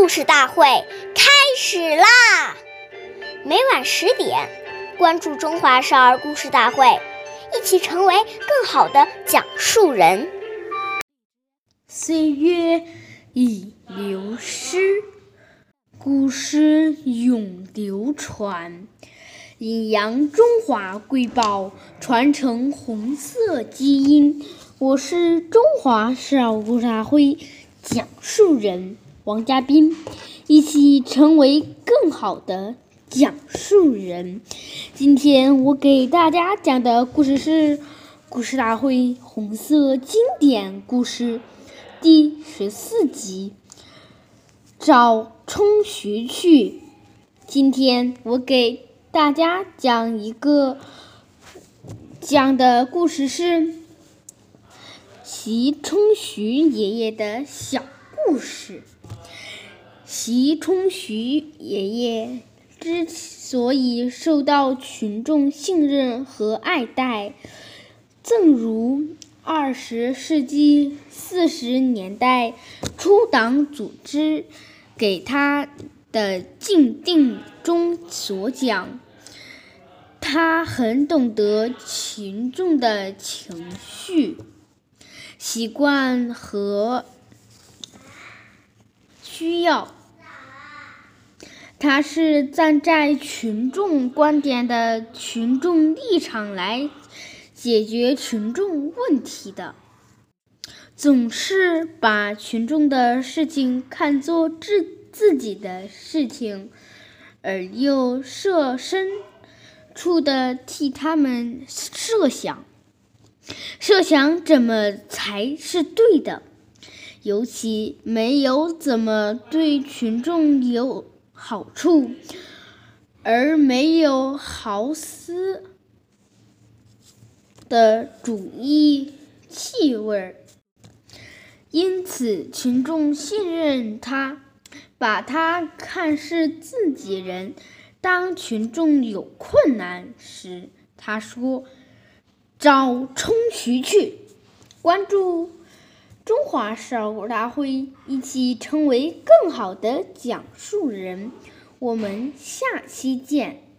故事大会开始啦！每晚十点，关注《中华少儿故事大会》，一起成为更好的讲述人。岁月已流失，古诗永流传。阴阳中华瑰宝，传承红色基因。我是中华少儿故事大会讲述人王嘉宾，一起成为更好的讲述人。今天我给大家讲的故事是《故事大会红色经典故事》第十四集《找冲徐去》。今天我给大家讲一个讲的故事是习冲徐爷爷的小故事。习冲徐爷爷之所以受到群众信任和爱戴，正如二十世纪四十年代初党组织给他。的禁定中所讲，他很懂得群众的情绪、习惯和需要。他是站在群众观点的群众立场来解决群众问题的，总是把群众的事情看作自。自己的事情，而又设身处地替他们设想，设想怎么才是对的，尤其没有怎么对群众有好处，而没有好思的主义气味因此群众信任他。把他看是自己人。当群众有困难时，他说：“找冲徐去。”关注中华少儿大会，一起成为更好的讲述人。我们下期见。